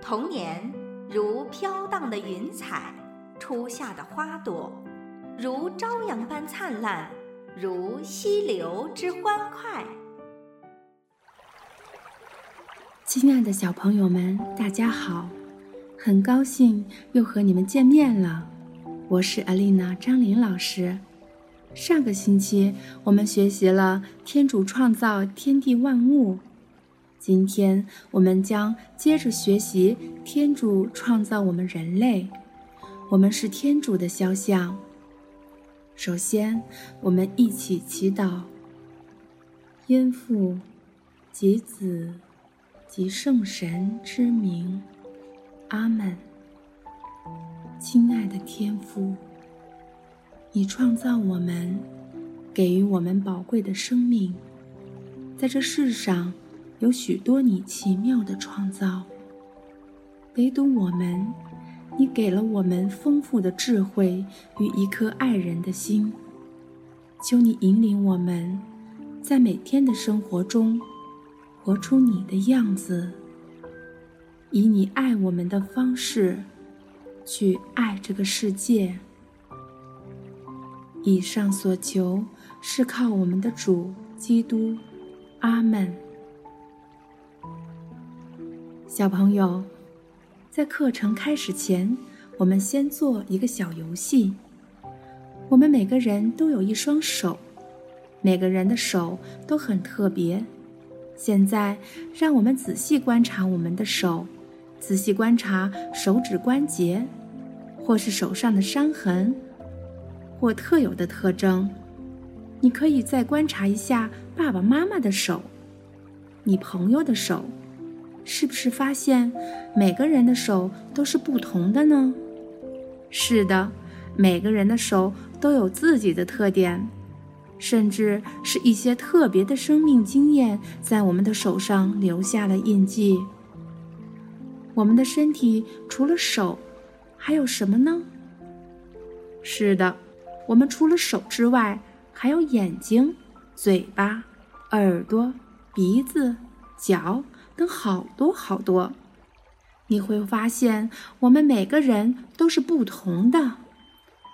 童年如飘荡的云彩，初夏的花朵，如朝阳般灿烂，如溪流之欢快。亲爱的小朋友们，大家好，很高兴又和你们见面了。我是阿丽娜张琳老师。上个星期我们学习了天主创造天地万物，今天我们将接着学习天主创造我们人类。我们是天主的肖像。首先，我们一起祈祷：因父及子。及圣神之名，阿门。亲爱的天父，你创造我们，给予我们宝贵的生命。在这世上，有许多你奇妙的创造。唯独我们，你给了我们丰富的智慧与一颗爱人的心。求你引领我们，在每天的生活中。活出你的样子，以你爱我们的方式，去爱这个世界。以上所求是靠我们的主基督，阿门。小朋友，在课程开始前，我们先做一个小游戏。我们每个人都有一双手，每个人的手都很特别。现在，让我们仔细观察我们的手，仔细观察手指关节，或是手上的伤痕，或特有的特征。你可以再观察一下爸爸妈妈的手，你朋友的手，是不是发现每个人的手都是不同的呢？是的，每个人的手都有自己的特点。甚至是一些特别的生命经验，在我们的手上留下了印记。我们的身体除了手，还有什么呢？是的，我们除了手之外，还有眼睛、嘴巴、耳朵、鼻子、脚等好多好多。你会发现，我们每个人都是不同的，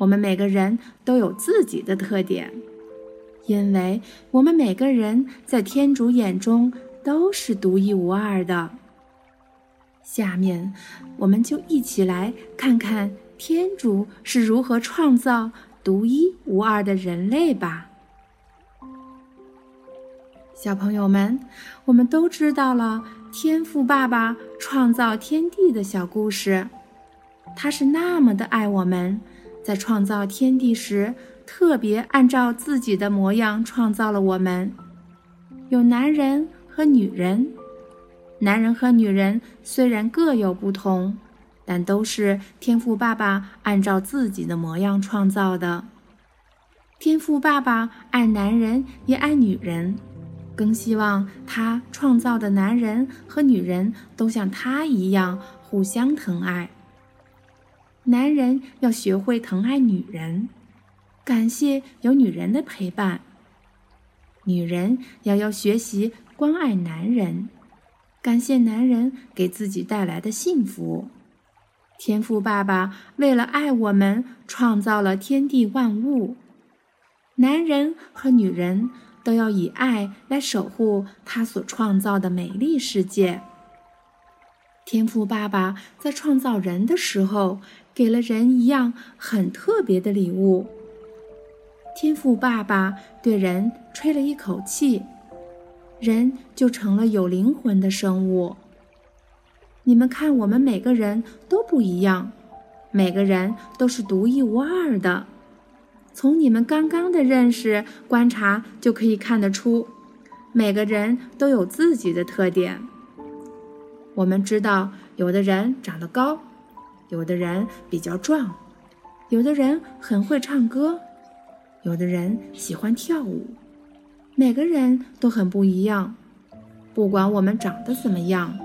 我们每个人都有自己的特点。因为我们每个人在天主眼中都是独一无二的。下面，我们就一起来看看天主是如何创造独一无二的人类吧。小朋友们，我们都知道了天赋爸爸创造天地的小故事，他是那么的爱我们，在创造天地时。特别按照自己的模样创造了我们，有男人和女人。男人和女人虽然各有不同，但都是天赋爸爸按照自己的模样创造的。天赋爸爸爱男人也爱女人，更希望他创造的男人和女人都像他一样互相疼爱。男人要学会疼爱女人。感谢有女人的陪伴。女人也要学习关爱男人，感谢男人给自己带来的幸福。天赋爸爸为了爱我们，创造了天地万物。男人和女人都要以爱来守护他所创造的美丽世界。天赋爸爸在创造人的时候，给了人一样很特别的礼物。天赋爸爸对人吹了一口气，人就成了有灵魂的生物。你们看，我们每个人都不一样，每个人都是独一无二的。从你们刚刚的认识、观察就可以看得出，每个人都有自己的特点。我们知道，有的人长得高，有的人比较壮，有的人很会唱歌。有的人喜欢跳舞，每个人都很不一样。不管我们长得怎么样，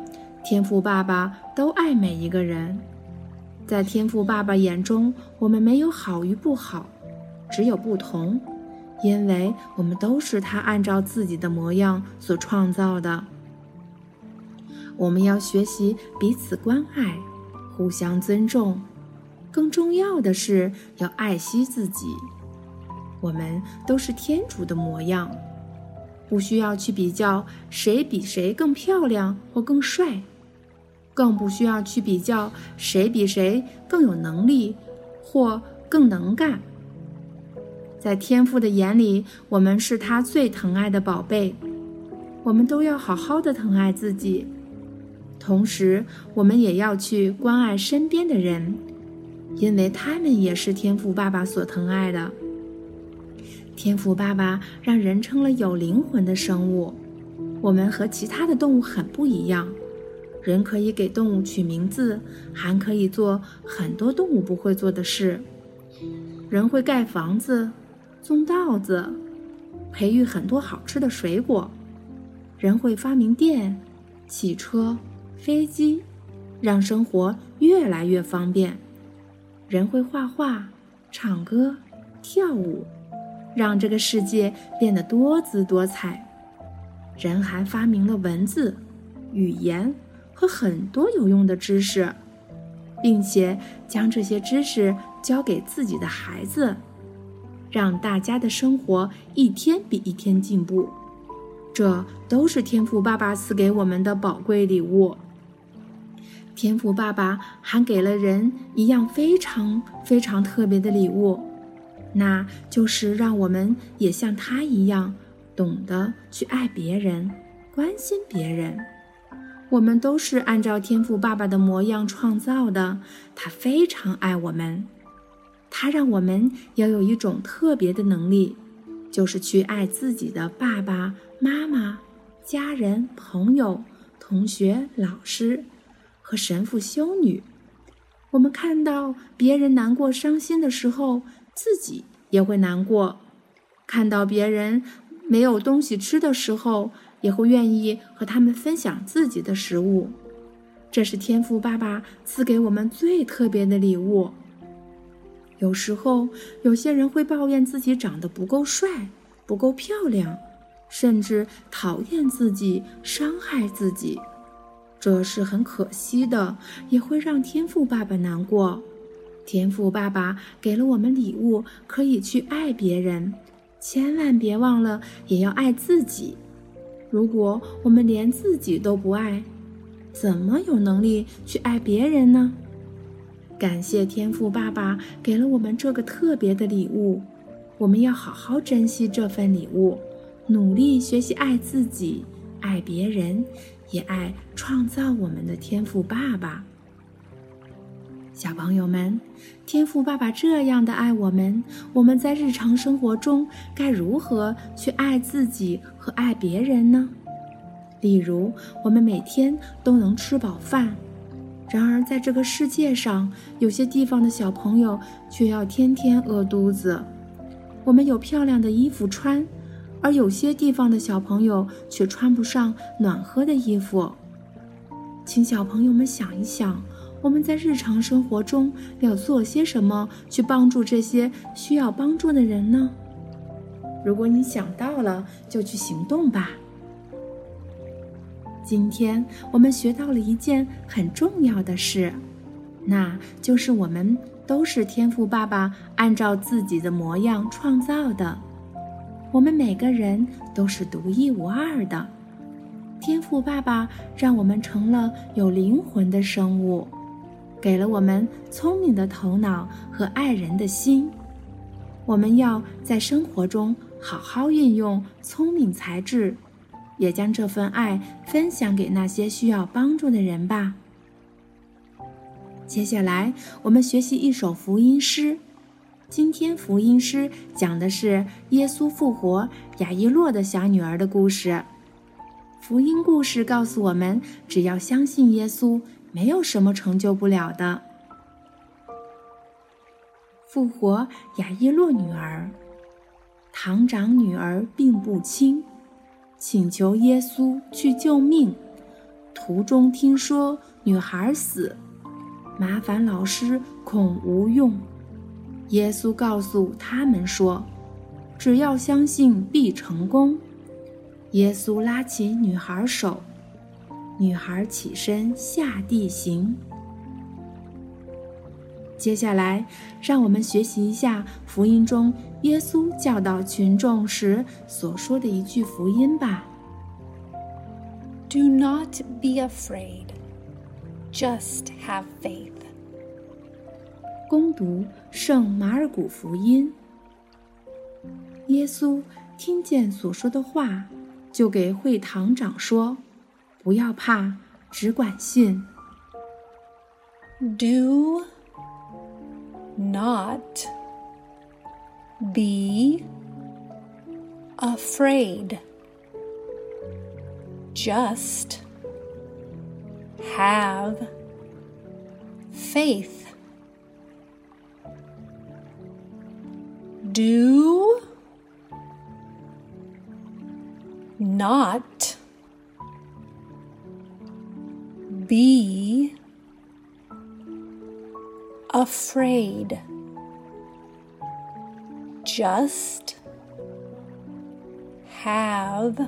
天赋爸爸都爱每一个人。在天赋爸爸眼中，我们没有好与不好，只有不同，因为我们都是他按照自己的模样所创造的。我们要学习彼此关爱，互相尊重。更重要的是要爱惜自己。我们都是天主的模样，不需要去比较谁比谁更漂亮或更帅，更不需要去比较谁比谁更有能力或更能干。在天父的眼里，我们是他最疼爱的宝贝。我们都要好好的疼爱自己，同时我们也要去关爱身边的人。因为他们也是天赋爸爸所疼爱的。天赋爸爸让人称了有灵魂的生物。我们和其他的动物很不一样，人可以给动物取名字，还可以做很多动物不会做的事。人会盖房子、种稻子、培育很多好吃的水果。人会发明电、汽车、飞机，让生活越来越方便。人会画画、唱歌、跳舞，让这个世界变得多姿多彩。人还发明了文字、语言和很多有用的知识，并且将这些知识教给自己的孩子，让大家的生活一天比一天进步。这都是天赋爸爸赐给我们的宝贵礼物。天赋爸爸还给了人一样非常非常特别的礼物，那就是让我们也像他一样，懂得去爱别人、关心别人。我们都是按照天赋爸爸的模样创造的，他非常爱我们，他让我们要有一种特别的能力，就是去爱自己的爸爸妈妈、家人、朋友、同学、老师。和神父、修女，我们看到别人难过、伤心的时候，自己也会难过；看到别人没有东西吃的时候，也会愿意和他们分享自己的食物。这是天父爸爸赐给我们最特别的礼物。有时候，有些人会抱怨自己长得不够帅、不够漂亮，甚至讨厌自己、伤害自己。这是很可惜的，也会让天赋爸爸难过。天赋爸爸给了我们礼物，可以去爱别人，千万别忘了也要爱自己。如果我们连自己都不爱，怎么有能力去爱别人呢？感谢天赋爸爸给了我们这个特别的礼物，我们要好好珍惜这份礼物，努力学习爱自己，爱别人。也爱创造我们的天赋爸爸，小朋友们，天赋爸爸这样的爱我们，我们在日常生活中该如何去爱自己和爱别人呢？例如，我们每天都能吃饱饭，然而在这个世界上，有些地方的小朋友却要天天饿肚子。我们有漂亮的衣服穿。而有些地方的小朋友却穿不上暖和的衣服，请小朋友们想一想，我们在日常生活中要做些什么去帮助这些需要帮助的人呢？如果你想到了，就去行动吧。今天我们学到了一件很重要的事，那就是我们都是天赋爸爸按照自己的模样创造的。我们每个人都是独一无二的，天赋爸爸让我们成了有灵魂的生物，给了我们聪明的头脑和爱人的心。我们要在生活中好好运用聪明才智，也将这份爱分享给那些需要帮助的人吧。接下来，我们学习一首福音诗。今天福音诗讲的是耶稣复活雅伊洛的小女儿的故事。福音故事告诉我们，只要相信耶稣，没有什么成就不了的。复活雅伊洛女儿，堂长女儿病不轻，请求耶稣去救命。途中听说女孩死，麻烦老师恐无用。耶稣告诉他们说：“只要相信，必成功。”耶稣拉起女孩手，女孩起身下地行。接下来，让我们学习一下福音中耶稣教导群众时所说的一句福音吧。Do not be afraid, just have faith. 攻读圣马尔谷福音。耶稣听见所说的话，就给会堂长说：“不要怕，只管信。” Do not be afraid. Just have faith. Do not be afraid. Just have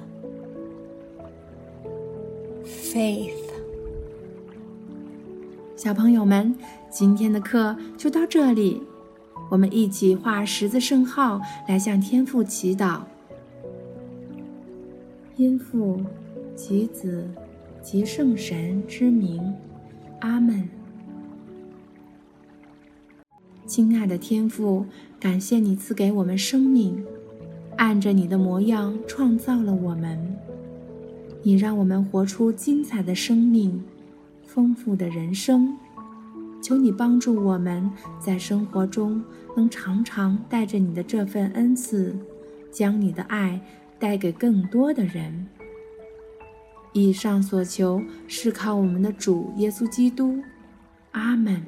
faith. 小朋友们，今天的课就到这里，我们一起画十字圣号来向天父祈祷。因父及子及圣神之名，阿门。亲爱的天父，感谢你赐给我们生命，按着你的模样创造了我们。你让我们活出精彩的生命，丰富的人生。求你帮助我们在生活中能常常带着你的这份恩赐，将你的爱带给更多的人。以上所求是靠我们的主耶稣基督阿门